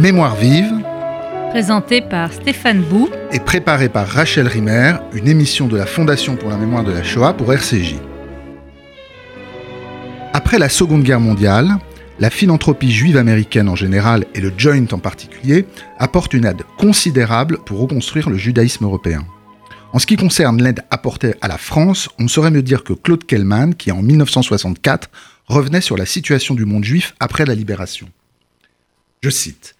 Mémoire vive, présenté par Stéphane Bou et préparé par Rachel Rimer, une émission de la Fondation pour la mémoire de la Shoah pour RCJ. Après la Seconde Guerre mondiale, la philanthropie juive américaine en général et le Joint en particulier apportent une aide considérable pour reconstruire le judaïsme européen. En ce qui concerne l'aide apportée à la France, on saurait me dire que Claude Kellman, qui en 1964 revenait sur la situation du monde juif après la libération. Je cite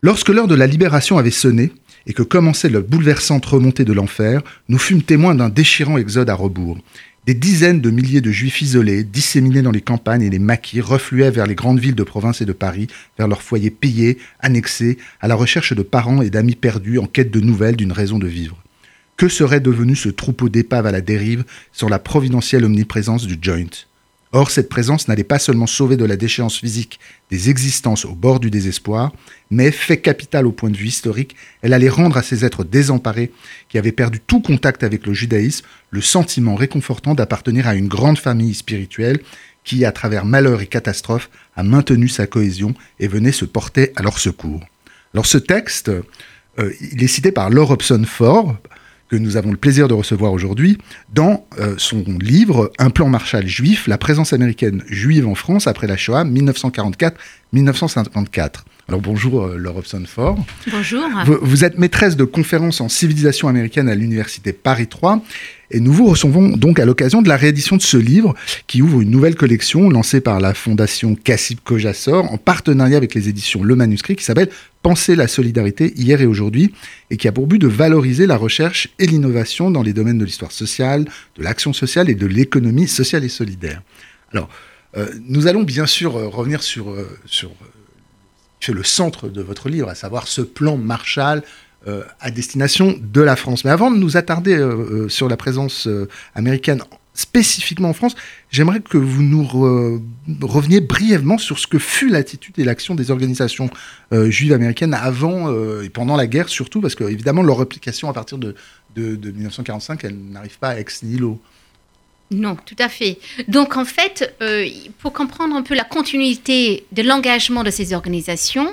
Lorsque l'heure de la libération avait sonné et que commençait la bouleversante remontée de l'enfer, nous fûmes témoins d'un déchirant exode à rebours. Des dizaines de milliers de juifs isolés, disséminés dans les campagnes et les maquis, refluaient vers les grandes villes de province et de Paris, vers leurs foyers payés, annexés, à la recherche de parents et d'amis perdus en quête de nouvelles d'une raison de vivre. Que serait devenu ce troupeau d'épaves à la dérive sans la providentielle omniprésence du joint? Or, cette présence n'allait pas seulement sauver de la déchéance physique des existences au bord du désespoir, mais, fait capital au point de vue historique, elle allait rendre à ces êtres désemparés, qui avaient perdu tout contact avec le judaïsme, le sentiment réconfortant d'appartenir à une grande famille spirituelle qui, à travers malheur et catastrophe, a maintenu sa cohésion et venait se porter à leur secours. Alors ce texte, euh, il est cité par Laure Hobson Ford, que nous avons le plaisir de recevoir aujourd'hui, dans euh, son livre Un plan Marshall juif, la présence américaine juive en France après la Shoah 1944-1954. Alors bonjour euh, Laure Hobson Ford. Bonjour. Vous, vous, êtes maîtresse de conférences en civilisation américaine à l'université Paris 3 et nous vous recevons donc à l'occasion de la réédition de ce livre qui ouvre une nouvelle collection lancée par la fondation Cassib Kojassor en partenariat avec les éditions Le Manuscrit qui s'appelle Penser la solidarité hier et aujourd'hui et qui a pour but de valoriser la recherche et l'innovation dans les domaines de l'histoire sociale, de l'action sociale et de l'économie sociale et solidaire. Alors, euh, nous allons bien sûr euh, revenir sur, euh, sur le centre de votre livre, à savoir ce plan Marshall euh, à destination de la France. Mais avant de nous attarder euh, euh, sur la présence américaine spécifiquement en France, j'aimerais que vous nous reveniez brièvement sur ce que fut l'attitude et l'action des organisations juives américaines avant et pendant la guerre, surtout parce que évidemment leur réplication à partir de, de, de 1945, elle n'arrive pas ex nihilo. Non, tout à fait. Donc en fait, pour comprendre un peu la continuité de l'engagement de ces organisations,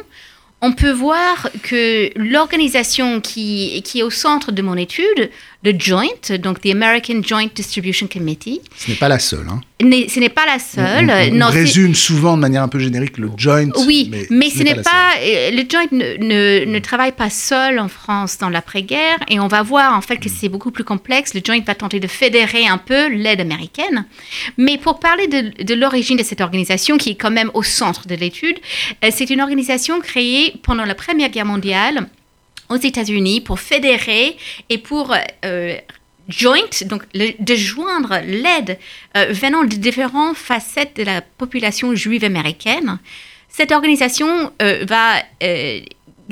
on peut voir que l'organisation qui, est au centre de mon étude, le Joint, donc the American Joint Distribution Committee. Ce n'est pas la seule. Hein. Ce n'est pas la seule. On, non, résume souvent de manière un peu générique le Joint. Oui, mais, ce n'est pas. Euh, le Joint ne, ne, travaille pas seul en France dans l'après-guerre et on va voir en fait que c'est beaucoup plus complexe. Le Joint va tenter de fédérer un peu l'aide américaine. Mais pour parler de, de l'origine de cette organisation qui est quand même au centre de l'étude, euh, c'est une organisation créée pendant la Première Guerre mondiale aux États-Unis pour fédérer et pour euh, joint, donc de joindre l'aide euh, venant de différentes facettes de la population juive américaine. Cette organisation euh, va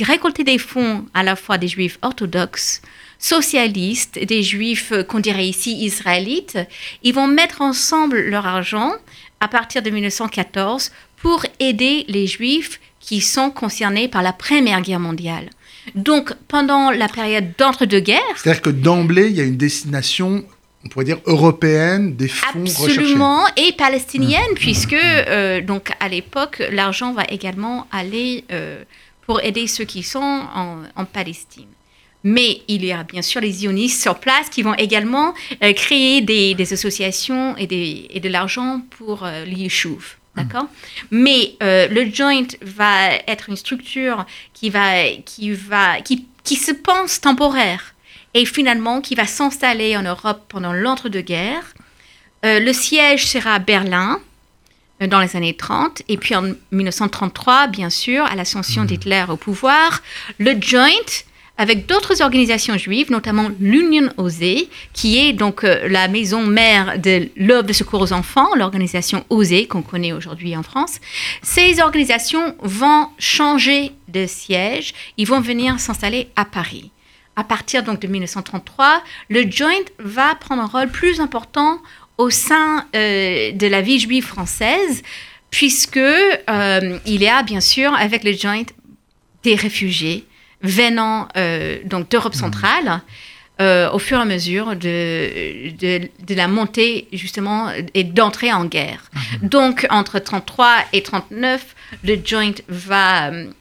récolter des fonds à la fois des juifs orthodoxes, socialistes, des juifs qu'on dirait ici israélites. Ils vont mettre ensemble leur argent à partir de 1914 pour aider les juifs qui sont concernés par la Première Guerre mondiale. Donc, pendant la période d'entre-deux-guerres... C'est-à-dire que d'emblée, il y a une destination on pourrait dire européenne des fonds absolument et palestinienne mmh. puisque euh, donc à l'époque l'argent va également aller euh, pour aider ceux qui sont en, Palestine mais il y a bien sûr les sionistes sur place qui vont également euh, créer des, associations et, des, et de l'argent pour l'Yishuv. D'accord Mais euh, le joint va être une structure qui, va, qui, va, qui, qui se pense temporaire et finalement qui va s'installer en Europe pendant l'entre-deux-guerres. Euh, le siège sera à Berlin euh, dans les années 30 et puis en 1933, bien sûr, à l'ascension mmh. d'Hitler au pouvoir, le joint avec d'autres organisations juives, notamment l'Union Osée, qui est donc euh, la maison mère de l'œuvre de secours aux enfants, l'organisation Osée qu'on connaît aujourd'hui en France. Ces organisations vont changer de siège, ils vont venir s'installer à Paris. À partir donc de 1933, le Joint va prendre un rôle plus important au sein euh, de la vie juive française, puisque euh, il y a bien sûr avec le Joint des réfugiés venant euh, donc d'Europe centrale. Euh, au fur et à mesure de, de, la montée justement et d'entrée en guerre. Donc entre 33 et 39, le joint va euh,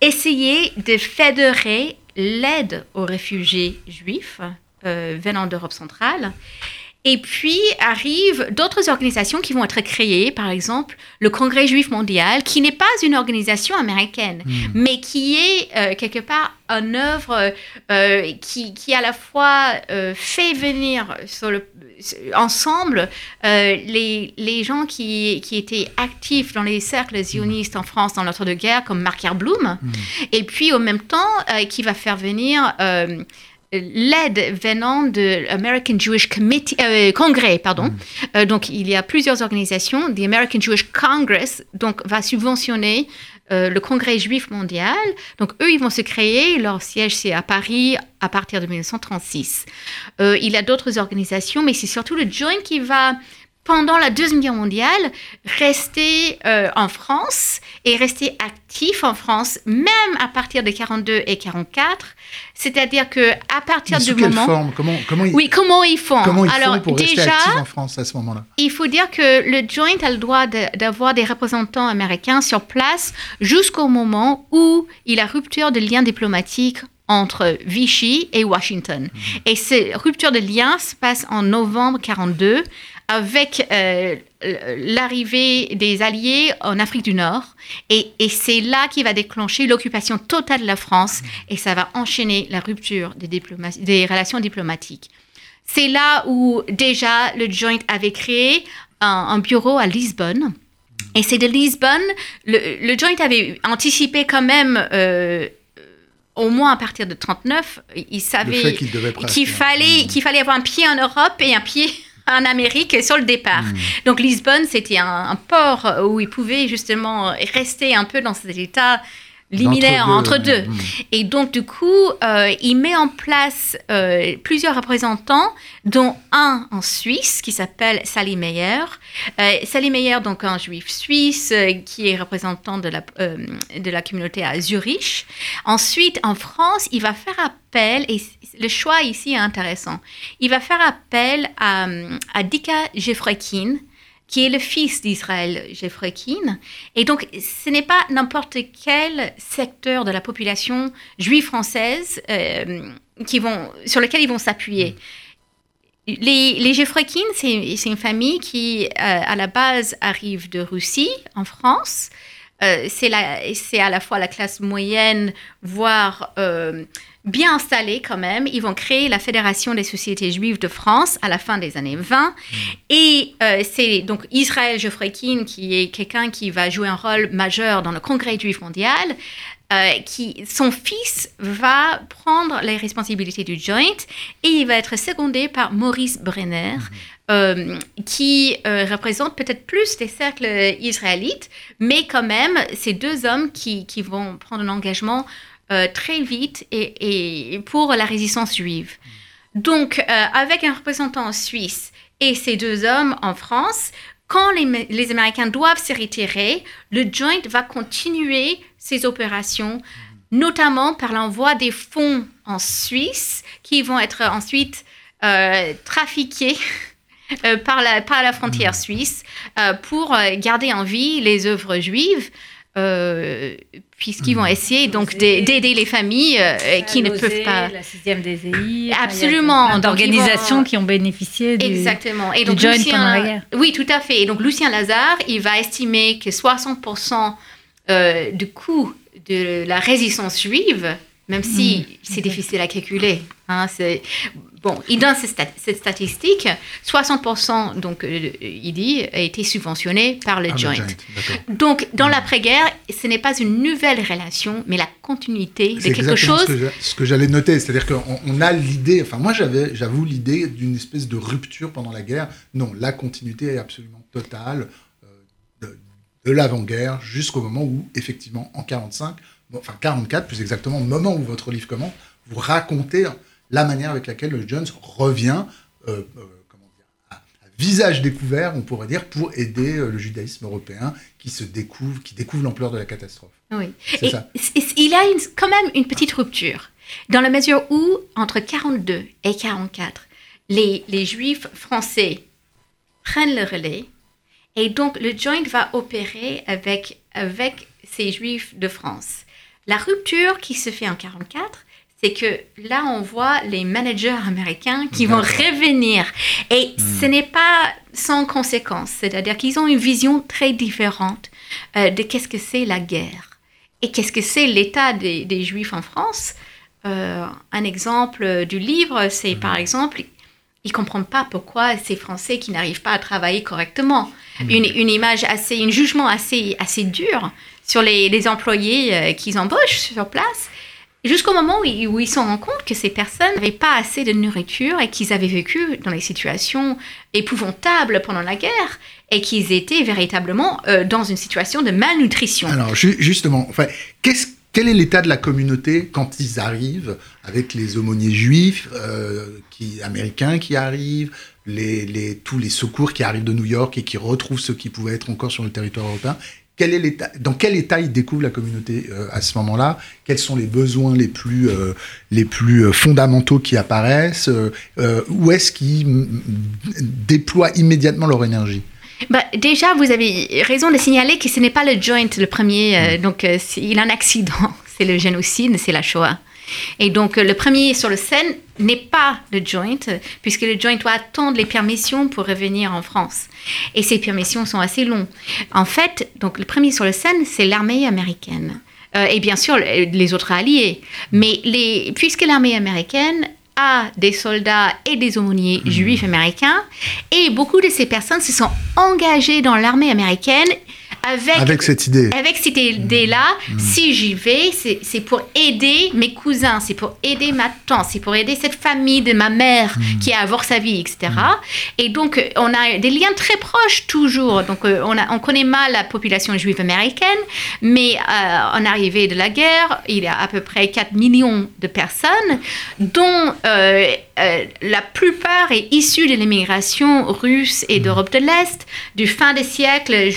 essayer de fédérer l'aide aux réfugiés juifs euh, venant d'Europe centrale. Et puis arrivent d'autres organisations qui vont être créées, par exemple le Congrès juif mondial, qui n'est pas une organisation américaine, Hmm. mais qui est euh, quelque part une œuvre euh, qui, qui à la fois euh, fait venir sur le, ensemble euh, les, les gens qui, qui étaient actifs dans les cercles zionistes en France dans l'entre-deux-guerres, comme Marc Herblum, Hmm. et puis au même temps euh, qui va faire venir euh, l'aide venant de American Jewish Committee, euh, Congrès, pardon. Euh, donc il y a plusieurs organisations. The American Jewish Congress donc va subventionner euh, le Congrès juif mondial. Donc eux, ils vont se créer. Leur siège c'est à Paris à partir de 1936. Euh, il y a d'autres organisations, mais c'est surtout le Joint qui va pendant la Deuxième Guerre mondiale, rester euh, en France et rester actif en France, même à partir de 42 et 44. C'est-à-dire que à partir Mais du quelle moment... forme? Comment, comment ils, Oui, comment ils font? comment ils Alors font pour rester déjà, actifs en France à ce moment-là? il faut dire que le Joint a le droit de- d'avoir des représentants américains sur place jusqu'au moment où il y a rupture de liens diplomatiques entre Vichy et Washington. Et cette rupture de lien se passe en novembre 42 avec euh, l'arrivée des Alliés en Afrique du Nord. Et, et c'est là qui va déclencher l'occupation totale de la France et ça va enchaîner la rupture des, relations diplomatiques. C'est là où déjà le Joint avait créé un, un bureau à Lisbonne. Et c'est de Lisbonne, le, le Joint avait anticipé quand même, euh, au moins à partir de 39, il Le savait fait qu'ils devaient presque- qu'il fallait, qu'il fallait avoir un pied en Europe et un pied en Amérique sur le départ. Donc Lisbonne, c'était un, un port où il pouvait justement rester un peu dans cet état liminaire entre deux. Et donc, du coup, euh, il met en place euh, plusieurs représentants, dont un en Suisse qui s'appelle Sally Meyer. Euh, Sally Meyer, donc un juif suisse qui est représentant de la, de la communauté à Zurich. Ensuite, en France, il va faire appel, et le choix ici est intéressant, il va faire appel à, à Dika Jefrekin, qui est le fils d'Israël Jefrekin. Et donc, ce n'est pas n'importe quel secteur de la population juive française euh, qui vont, sur lequel ils vont s'appuyer. Les, les Jefrekin, c'est c'est une famille qui, euh, à la base, arrive de Russie, en France. Euh, c'est la- c'est à la fois la classe moyenne, voire euh, bien installée quand même. Ils vont créer la Fédération des sociétés juives de France à la fin des années 20. Et euh, c'est donc Israël Jefrekin qui est quelqu'un qui va jouer un rôle majeur dans le Congrès juif mondial. euh, qui, son fils va prendre les responsabilités du joint et il va être secondé par Maurice Brenner, euh, qui euh, représente peut-être plus les cercles israélites, mais quand même, c'est deux hommes qui, qui vont prendre un engagement euh, très vite et, et pour la résistance juive. Donc, euh, avec un représentant en Suisse et ces deux hommes en France, quand les, les Américains doivent se retirer, le Joint va continuer ses opérations, notamment par l'envoi des fonds en Suisse qui vont être ensuite euh, trafiqués par, la, par la frontière suisse euh, pour garder en vie les œuvres juives. Euh, puisqu'ils vont essayer donc d'a- d'aider les familles euh, qui ne peuvent pas. La sixième des EI. Absolument. D'organisations vont- qui ont bénéficié du... Exactement. Et du donc, joint Lucien, pendant la guerre. Oui, tout à fait. Et donc, Lucien Lazare, il va estimer que 60% euh, du coût de la résistance juive, même si Mm. c'est difficile à calculer, hein, c'est... Bon, il donne cette, stat- cette statistique. 60%, donc, euh, il dit, a été subventionné par le Ah, le joint. Donc, dans l'après-guerre, ce n'est pas une nouvelle relation, mais la continuité de C'est quelque chose ce que j'a- ce que j'allais noter, c'est-à-dire qu'on on a l'idée, enfin moi j'avais, j'avoue l'idée d'une espèce de rupture pendant la guerre. Non, la continuité est absolument totale euh, de, de l'avant-guerre jusqu'au moment où, effectivement, en 45, bon, enfin 44 plus exactement, au moment où votre livre commence, vous racontez la manière avec laquelle le Jones revient, euh, euh, comment dire, à, à visage découvert, on pourrait dire, pour aider euh, le judaïsme européen qui se découvre, qui découvre l'ampleur de la catastrophe. Oui. Et ça. il a une- quand même une petite rupture, dans la mesure où, entre 42 et 44, les, les juifs français prennent le relais, et donc le joint va opérer avec, avec ces juifs de France. La rupture qui se fait en 44, c'est que là, on voit les managers américains qui vont revenir. Et ce n'est pas sans conséquence. C'est-à-dire qu'ils ont une vision très différente euh, de qu'est-ce que c'est la guerre et qu'est-ce que c'est l'état des, des Juifs en France? Euh, un exemple du livre, c'est par exemple, ils ne comprennent pas pourquoi ces Français qui n'arrivent pas à travailler correctement. Une, une image assez, un jugement assez, assez dur sur les, les employés euh, qu'ils embauchent sur place. Jusqu'au moment où ils, où se rendent compte que ces personnes n'avaient pas assez de nourriture et qu'ils avaient vécu dans des situations épouvantables pendant la guerre et qu'ils étaient véritablement euh, dans une situation de malnutrition. Alors ju- justement, quel est l'état de la communauté quand ils arrivent avec les aumôniers juifs euh, américains qui arrivent, tous les secours qui arrivent de New York et qui retrouvent ceux qui pouvaient être encore sur le territoire européen? Quel est l'état, dans quel état ils découvrent la communauté euh, à ce moment-là? Quels sont les besoins les plus, euh, les plus euh, fondamentaux qui apparaissent? Euh, Où est-ce qu'ils mm, déploient immédiatement leur énergie? Bah, déjà, vous avez raison de signaler que ce n'est pas le joint le premier. euh, donc, il a un accident. C'est le génocide, c'est la Shoah. Et donc, euh, le premier sur le scène n'est pas le joint, puisque le joint doit attendre les permissions pour revenir en France. Et ces permissions sont assez longues. En fait, donc, le premier sur le scène, c'est l'armée américaine. Euh, et bien sûr, le- les autres alliés. Mais les, puisque l'armée américaine a des soldats et des aumôniers juifs américains, et beaucoup de ces personnes se sont engagées dans l'armée américaine avec, Avec cette idée. avec cette idée-là, si j'y vais, c'est pour aider mes cousins, c'est pour aider ma tante, c'est pour aider cette famille de ma mère qui a à voir sa vie, etc. Et donc, euh, on a des liens très proches toujours. Donc, euh, on, a- on connaît mal la population juive américaine, mais euh, en arrivée de la guerre, il y a à peu près 4 millions de personnes, dont euh, euh, la plupart est issue de l'immigration russe et d'Europe de l'Est, du fin des siècles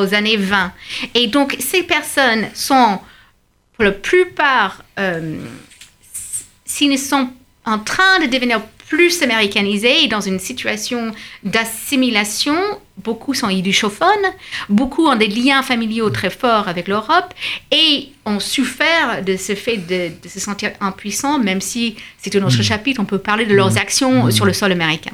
jusqu'aux années 20. Et donc, ces personnes sont, pour la plupart, euh, s'ils sont en train de devenir plus américanisés et dans une situation d'assimilation, beaucoup sont idéophones, beaucoup ont des liens familiaux très forts avec l'Europe et ont souffert de ce fait de, de se sentir impuissants, même si c'est un autre chapitre, on peut parler de leurs actions sur le sol américain.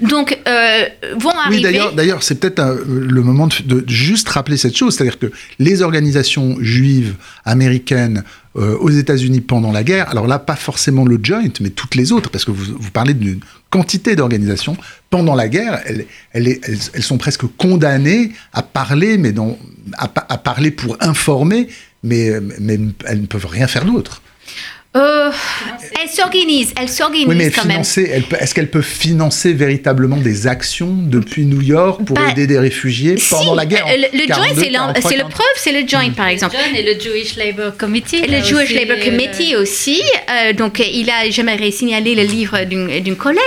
Donc, euh, vont Oui, arriver... d'ailleurs, d'ailleurs, c'est peut-être le moment de, de juste rappeler cette chose, c'est-à-dire que les organisations juives américaines euh, aux États-Unis pendant la guerre, alors là, pas forcément le Joint, mais toutes les autres, parce que vous, vous parlez d'une quantité d'organisations pendant la guerre, elles, elles, elles, elles sont presque condamnées à parler, mais dans, à, pa- à parler pour informer, mais, mais elles ne peuvent rien faire d'autre. Euh, elles s'organisent Oui, mais quand même. financer, est-ce qu'elles peuvent financer véritablement des actions depuis New York pour Bah, aider des réfugiés pendant Si, la guerre? en euh, Le, le joint, 42, c'est l'en- 43, c'est le 43. preuve, c'est le joint, par exemple. John et le Jewish Labour Committee. Le Jewish aussi, Labour euh, Committee aussi. euh, donc, il a, j'aimerais signaler le livre d'une d'une collègue.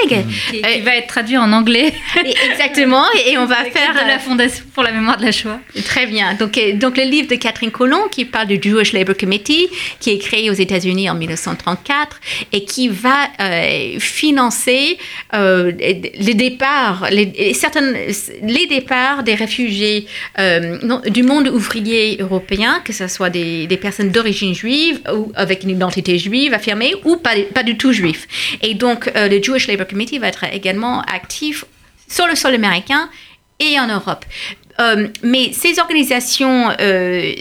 Qui, Euh, qui va être traduit en anglais. et- exactement. Et, et on va faire. de la Fondation pour la mémoire de la Shoah. Très bien. Donc, donc, le livre de Catherine Colomb qui parle du Jewish Labour Committee, qui est créé aux États-Unis en 1934 et qui va euh, financer euh, les départs, les, départs des réfugiés euh, du monde ouvrier européen, que ce soit des, personnes d'origine juive ou avec une identité juive affirmée ou pas, du tout juif. Et donc, le Jewish Labour Committee va être également actif sur le sol américain et en Europe. Mais ces organisations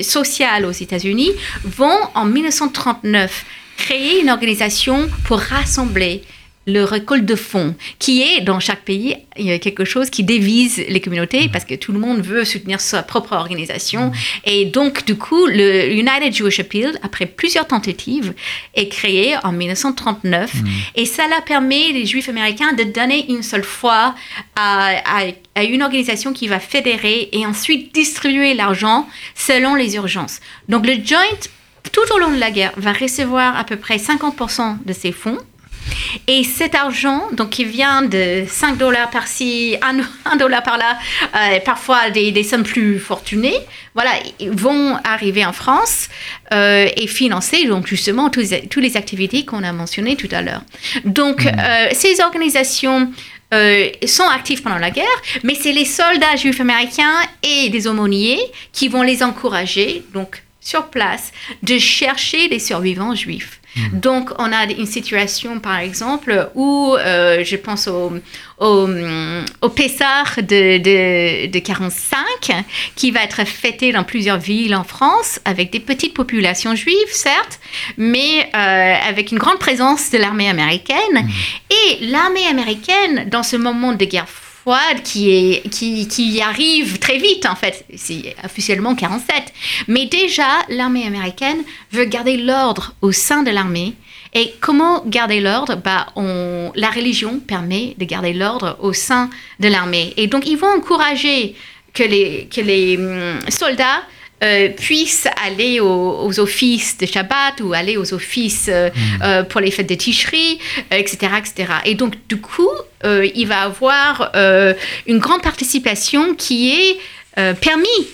sociales aux États-Unis vont en 1939 créer une organisation pour rassembler le récolte de fonds, qui est dans chaque pays quelque chose qui dévise les communautés parce que tout le monde veut soutenir sa propre organisation. Et donc, du coup, le United Jewish Appeal, après plusieurs tentatives, est créé en 1939. Et cela permet les Juifs américains de donner une seule fois à, à- à une organisation qui va fédérer et ensuite distribuer l'argent selon les urgences. Donc, le Joint, tout au long de la guerre, va recevoir à peu près 50% de ses fonds. Et cet argent, donc qui vient de 5 dollars par-ci, 1 dollar par-là, euh, parfois des, des sommes plus fortunées, voilà, ils vont arriver en France euh, et financer donc justement toutes les activités qu'on a mentionnées tout à l'heure. Donc euh, ces organisations euh, sont actives pendant la guerre, mais c'est les soldats juifs américains et des aumôniers qui vont les encourager. Donc sur place de chercher les survivants juifs. Donc, on a une situation, par exemple, où euh, je pense au, au, au Pessah de, de, de 45, qui va être fêté dans plusieurs villes en France, avec des petites populations juives, certes, mais euh, avec une grande présence de l'armée américaine. Et l'armée américaine, dans ce moment de guerre froide qui, est, qui, qui arrive très vite en fait, c'est officiellement 47. Mais déjà, l'armée américaine veut garder l'ordre au sein de l'armée. Et comment garder l'ordre? Bah, La religion permet de garder l'ordre au sein de l'armée. Et donc, ils vont encourager que les, que les hum, soldats euh, puissent aller aux, aux offices de Shabbat ou aller aux offices euh, euh, pour les fêtes de Tishri, etc., etc. Et donc, du coup, il va avoir une grande participation qui est permis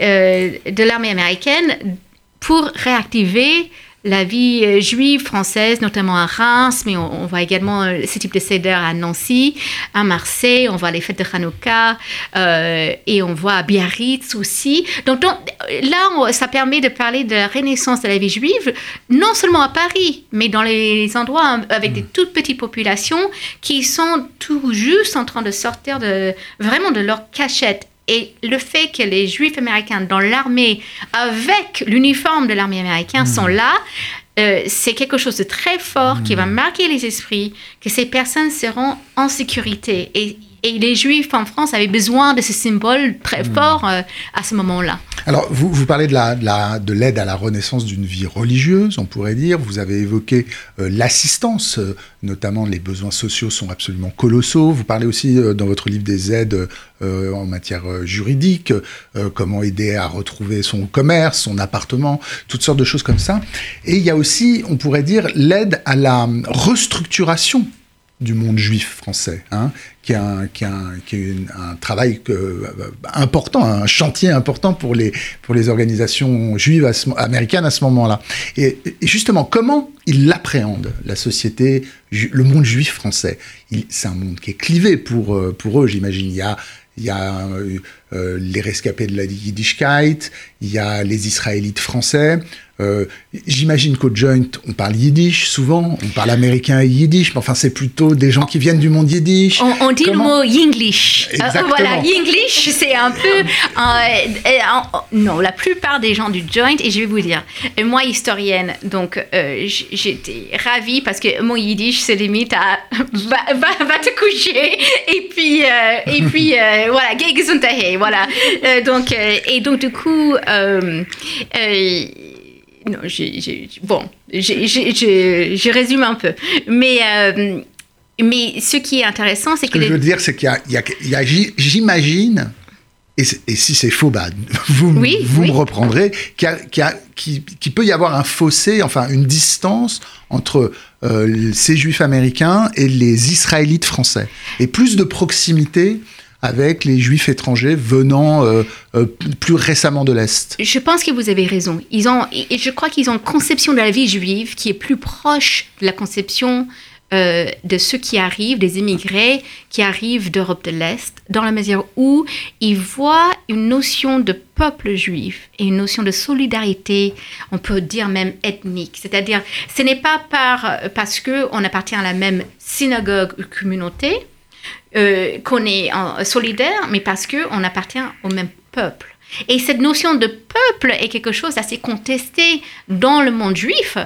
euh, de l'armée américaine pour réactiver la vie euh, juive française, notamment à Reims, mais on, on voit également euh, ce type de céder à Nancy, à Marseille, on voit les fêtes de Hanouka, euh, et on voit à Biarritz aussi. Donc, donc, là, on- ça permet de parler de la renaissance de la vie juive, non seulement à Paris, mais dans les endroits hein, avec des toutes petites populations qui sont tout juste en train de sortir de, vraiment de leur cachette. Et le fait que les juifs américains dans l'armée, avec l'uniforme de l'armée américaine, sont là, euh, c'est quelque chose de très fort qui va marquer les esprits, que ces personnes seront en sécurité. Et, et les juifs en France avaient besoin de ce symbole très fort euh, à ce moment-là. Alors, vous, vous parlez de la- de la- de l'aide à la renaissance d'une vie religieuse, on pourrait dire. Vous avez évoqué euh, l'assistance, euh, notamment les besoins sociaux sont absolument colossaux. Vous parlez aussi dans votre livre des aides en matière juridique, comment aider à retrouver son commerce, son appartement, toutes sortes de choses comme ça. Et il y a aussi, on pourrait dire, l'aide à la restructuration du monde juif français, hein, qui est un, qui un, qui un travail euh, important, un chantier important pour les, pour les organisations juives américaines à ce moment-là. Et, et justement, comment ils l'appréhendent, la société, le monde juif français? Il- C'est un monde qui est clivé pour, euh, pour eux, j'imagine. Il y a, il y a euh, euh, les rescapés de la Yiddishkeit, il y a les Israélites français. Euh, J'imagine qu'au Joint, on parle yiddish souvent, on parle américain et yiddish, mais enfin, c'est plutôt des gens qui viennent du monde yiddish. On, on dit Comment- le mot Yinglish. Euh, voilà, Yinglish, c'est un peu. euh, non, la plupart des gens du joint, et je vais vous dire, moi, historienne, donc j'étais ravie parce que mon Yiddish se limite à va, va, va te coucher, et puis, et puis voilà, voilà. Euh, donc, et donc, du coup. Non, j'ai, j'ai- bon, je résume un peu. Mais, euh, mais ce qui est intéressant, c'est Ce que que je veux dire, c'est qu'il y a, il y a- j'imagine, et, et si c'est faux, bah, vous, Oui, vous oui. me reprendrez, qu'il y a- qu'il y a- qu'il- qu'il peut y avoir un fossé, enfin une distance entre euh, ces juifs américains et les israélites français, et plus de proximité avec les juifs étrangers venant euh, euh, plus récemment de l'Est. je pense que vous avez raison. Ils ont, je crois qu'ils ont une conception de la vie juive qui est plus proche de la conception euh, de ceux qui arrivent, des immigrés qui arrivent d'Europe de l'Est, dans la mesure où ils voient une notion de peuple juif et une notion de solidarité, on peut dire même ethnique. C'est-à-dire, ce n'est pas par, parce qu'on appartient à la même synagogue ou communauté, euh, qu'on est en- solidaire, mais parce qu'on appartient au même peuple. Et cette notion de peuple est quelque chose d'assez contesté dans le monde juif.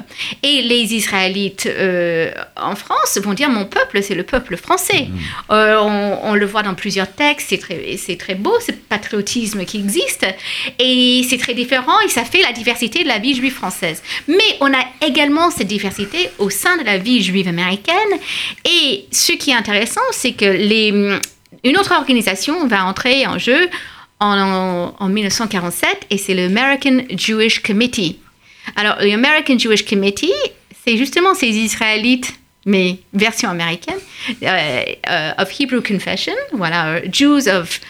Et les Israélites euh, en France vont dire mon peuple, c'est le peuple français. Euh, on, on le voit dans plusieurs textes, c'est très, très beau, ce patriotisme qui existe. Et c'est très différent et ça fait la diversité de la vie juive française. Mais on a également cette diversité au sein de la vie juive américaine. Et ce qui est intéressant, c'est que les, une autre organisation va entrer en jeu en, en 1947 et c'est le American Jewish Committee. Alors, le American Jewish Committee, c'est justement ces Israélites, mais version américaine, euh, euh, of Hebrew Confession, voilà, euh, Jews of,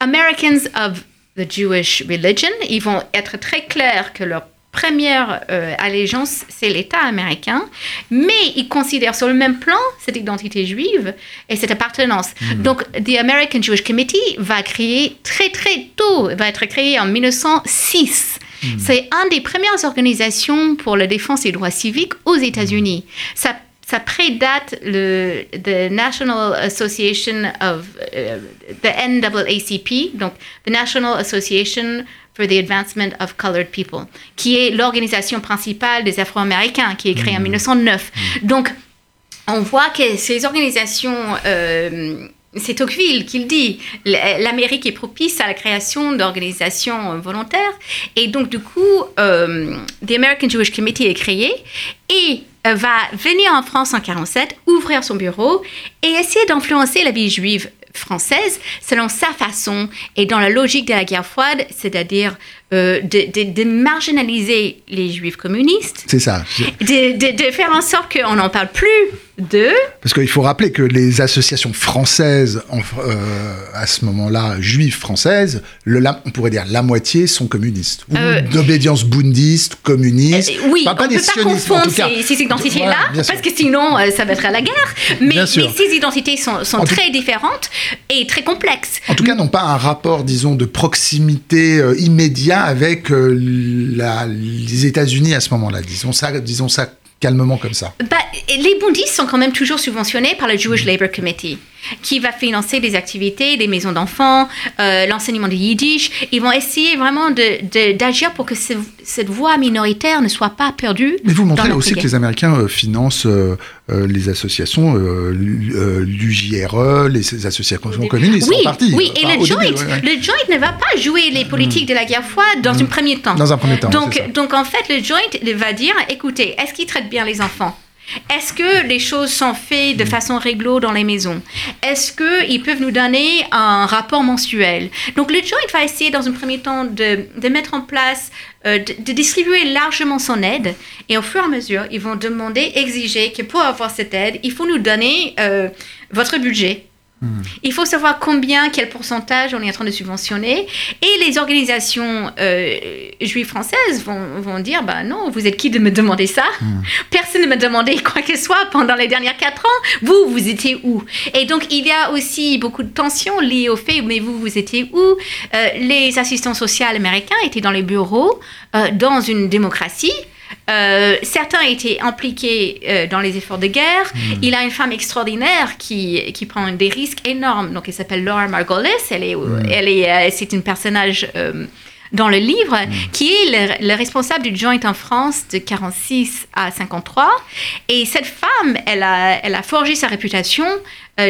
Americans of the Jewish religion. Ils vont être très clairs que leur première euh, allégeance, c'est l'État américain, mais ils considèrent sur le même plan cette identité juive et cette appartenance. Donc, the American Jewish Committee va créer très très tôt, va être créé en 1906. C'est une des premières organisations pour la défense des droits civiques aux États-Unis. Ça ça prédate le the National Association of euh, the NAACP, donc the National Association for the Advancement of Colored People, qui est l'organisation principale des Afro-Américains, qui est créée en 1909. Donc, on voit que ces organisations euh, c'est Tocqueville qui le dit. L'Amérique est propice à la création d'organisations volontaires. Et donc, du coup, euh, the American Jewish Committee est créé et euh, va venir en France en 47, ouvrir son bureau et essayer d'influencer la vie juive française selon sa façon et dans la logique de la guerre froide, c'est-à-dire euh, de, marginaliser les juifs communistes. C'est ça. De, faire en sorte qu'on n'en parle plus d'eux. Parce qu'il faut rappeler que les associations françaises, euh, à ce moment-là, juives françaises, le, on pourrait dire la moitié sont communistes. Ou euh, d'obédience bouddhiste, communiste. oui, on ne peut pas confondre ces, identités-là, parce que sinon, ça va être à la guerre. Mais, ces identités sont, très différentes et très complexes. En tout cas, n'ont pas un rapport, disons, de proximité avec euh, les États-Unis à ce moment-là. Disons ça, disons ça calmement comme ça. Bah, les bouddhistes sont quand même toujours subventionnés par le Jewish Labour Committee qui va financer des activités, des maisons d'enfants, euh, l'enseignement du yiddish. Ils vont essayer vraiment d'agir pour que cette voix minoritaire ne soit pas perdue. Mais vous montrez aussi que les Américains euh, financent euh, les associations, l'UJRE, les associations communistes oui, en partie. Oui, et le, joint, le joint ne va pas jouer les politiques de la guerre froide dans mm. un premier temps. Dans un premier temps. Donc, donc en fait, le joint va dire, écoutez, est-ce qu'ils traitent bien les enfants? Est-ce que les choses sont faites de mm. façon réglo dans les maisons? Est-ce qu'ils peuvent nous donner un rapport mensuel? Donc le joint va essayer dans un premier temps de, mettre en place, euh, de, distribuer largement son aide. Et au fur et à mesure, ils vont demander, exiger que pour avoir cette aide, il faut nous donner euh, votre budget il faut savoir combien, quel pourcentage on est en train de subventionner. Et les organisations euh, juives françaises vont, vont, dire bah non, vous êtes qui de me demander ça? Hmm. Personne ne m'a demandé quoi que ce soit pendant les dernières quatre ans. Vous, vous étiez où? Et donc, il y a aussi beaucoup de tensions liées au fait mais vous, vous étiez où? Euh, Les assistants sociaux américains étaient dans les bureaux, euh, dans une démocratie. Euh, certains étaient impliqués euh, dans les efforts de guerre. Hmm. Il a une femme extraordinaire qui, qui prend des risques énormes. Donc, elle s'appelle Laura Margolis. Elle est, elle est, euh, c'est une personnage dans le livre hmm. qui est le, responsable du joint en France de 46 à 53. Et cette femme, elle a, elle a forgé sa réputation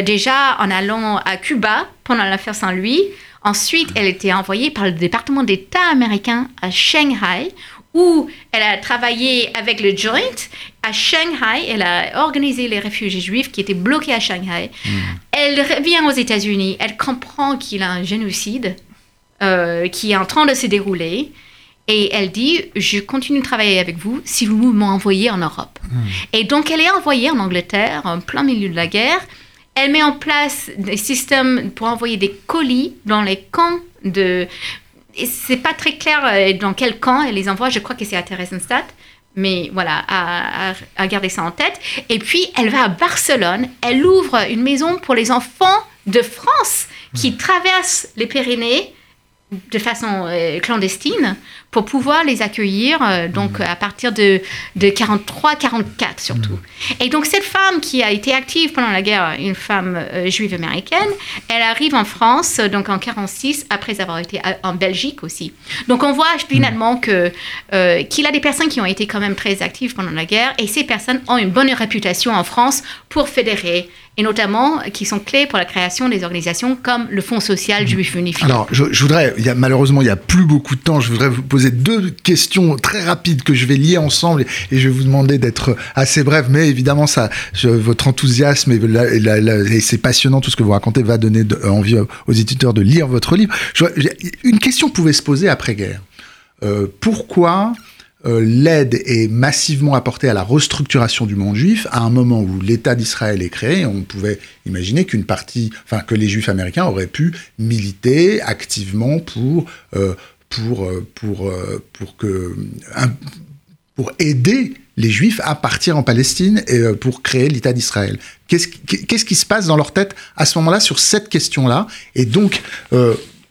déjà en allant à Cuba pendant l'affaire Saint-Louis. Ensuite, elle était envoyée par le département d'État américain à Shanghai, où elle a travaillé avec le Joint à Shanghai. Elle a organisé les réfugiés juifs qui étaient bloqués à Shanghai. Hmm. Elle revient aux États-Unis. Elle comprend qu'il y a un génocide euh, qui est en train de se dérouler. Et elle dit, je continue de travailler avec vous si vous m'envoyez en Europe. Hmm. Et donc, elle est envoyée en Angleterre, en plein milieu de la guerre. Elle met en place des systèmes pour envoyer des colis dans les camps de c'est pas très clair euh, dans quel camp elle les envoie. Je crois que c'est à Theresienstadt. Mais voilà, à, à, garder ça en tête. Et puis, elle va à Barcelone. Elle ouvre une maison pour les enfants de France qui mmh. traversent les Pyrénées de façon euh, clandestine pour pouvoir les accueillir, euh, donc mmh. à partir de, de 43, 44 surtout. Mmh. Et donc cette femme qui a été active pendant la guerre, une femme euh, juive américaine, elle arrive en France donc en 46 après avoir été en Belgique aussi. Donc on voit finalement mmh. que qu'il a des personnes qui ont été quand même très actives pendant la guerre et ces personnes ont une bonne réputation en France pour fédérer et notamment qui sont clés pour la création des organisations comme le Fonds social juif unifié. Alors, je, voudrais, il y a, malheureusement, il n'y a plus beaucoup de temps, je voudrais vous poser deux questions très rapides que je vais lier ensemble et je vais vous demander d'être assez bref, mais évidemment, ça, votre enthousiasme et, c'est passionnant tout ce que vous racontez va donner envie aux éditeurs de lire votre livre. une question pouvait se poser après-guerre. Euh, pourquoi euh, l'aide est massivement apportée à la restructuration du monde juif à un moment où l'État d'Israël est créé. On pouvait imaginer qu'une partie, enfin que les Juifs américains auraient pu militer activement pour euh, pour, pour, pour, que, pour aider les Juifs à partir en Palestine et pour créer l'État d'Israël. Qu'est-ce qui se passe dans leur tête à ce moment-là sur cette question-là? Et donc,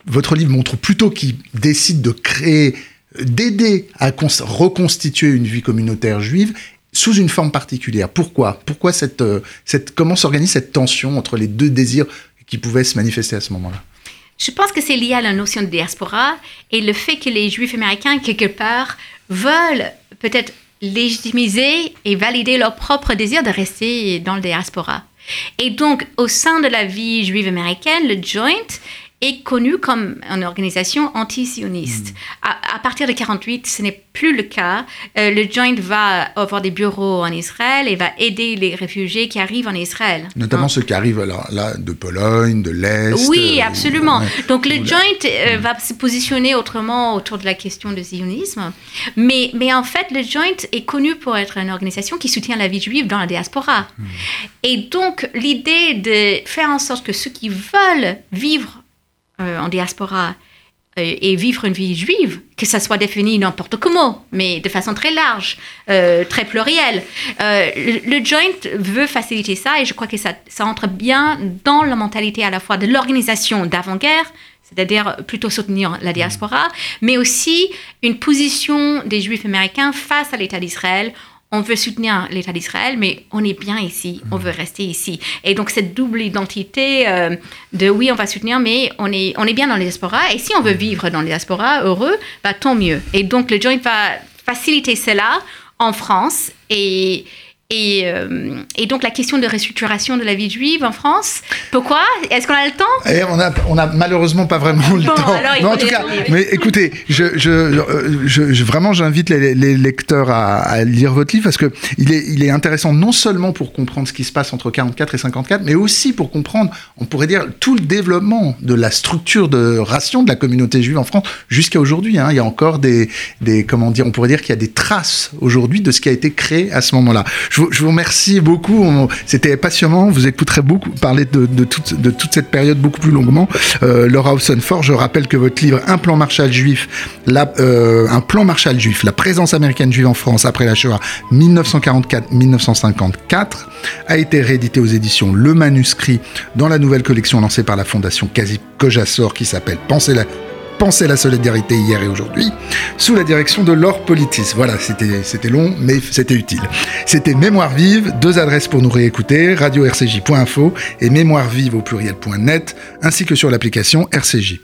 votre livre montre plutôt qu'ils décident de créer, d'aider à reconstituer une vie communautaire juive sous une forme particulière. Pourquoi? Pourquoi cette, euh, cette, comment s'organise cette tension entre les deux désirs qui pouvaient se manifester à ce moment-là? Je pense que c'est lié à la notion de diaspora et le fait que les Juifs américains, quelque part, veulent peut-être légitimiser et valider leur propre désir de rester dans le diaspora. Et donc, au sein de la vie juive américaine, le joint est connu comme une organisation anti-sioniste. Hmm. À, partir de 48, ce n'est plus le cas. Euh, le Joint va avoir des bureaux en Israël et va aider les réfugiés qui arrivent en Israël. Notamment hein? ceux qui arrivent là, là, de Pologne, de l'Est. Oui, euh, absolument. Donc le Joint euh, hmm. va se positionner autrement autour de la question du sionisme. Mais, mais en fait, le Joint est connu pour être une organisation qui soutient la vie juive dans la diaspora. Hmm. Et donc l'idée de faire en sorte que ceux qui veulent vivre euh, en diaspora euh, et vivre une vie juive, que ça soit défini n'importe comment, mais de façon très large, euh, très plurielle. le, Joint veut faciliter ça et je crois que ça, ça entre bien dans la mentalité à la fois de l'organisation d'avant-guerre, c'est-à-dire plutôt soutenir la diaspora, mais aussi une position des Juifs américains face à l'État d'Israël on veut soutenir l'État d'Israël, mais on est bien ici, on veut rester ici. Et donc cette double identité euh, de oui, on va soutenir, mais on est, on est bien dans les diaspora, et si on veut vivre dans les diaspora heureux, bah, tant mieux. Et donc le joint va faciliter cela en France, et, et, euh, et, donc la question de restructuration de la vie juive en France, pourquoi? Est-ce qu'on a le temps? Et eh, on, a, on a malheureusement pas vraiment le temps. non, en tout cas, mais écoutez, je, je, je, vraiment j'invite les, les, lecteurs à, à, lire votre livre parce que il est, il est intéressant non seulement pour comprendre ce qui se passe entre 44 et 54, mais aussi pour comprendre, on pourrait dire, tout le développement de la structure de ration de la communauté juive en France jusqu'à aujourd'hui. Hein. Il y a encore des, des, comment dire, on pourrait dire qu'il y a des traces aujourd'hui de ce qui a été créé à ce moment-là je, vous remercie beaucoup. C'était passionnant. Vous écouterez beaucoup parler de, toute, cette période beaucoup plus longuement. Euh, Laura Hausenfort, je rappelle que votre livre Un plan Marshall juif, la, euh, un plan Marshall juif, la présence américaine juive en France après la Shoah 1944-1954 a été réédité aux éditions Le Manuscrit dans la nouvelle collection lancée par la fondation Kazi Kojassor qui s'appelle Pensez la Penser la solidarité hier et aujourd'hui, sous la direction de Laure Politis. Voilà, c'était long, mais c'était utile. C'était Mémoire vive, deux adresses pour nous réécouter, radio-rcj.info et mémoire vive au pluriel.net, ainsi que sur l'application RCJ.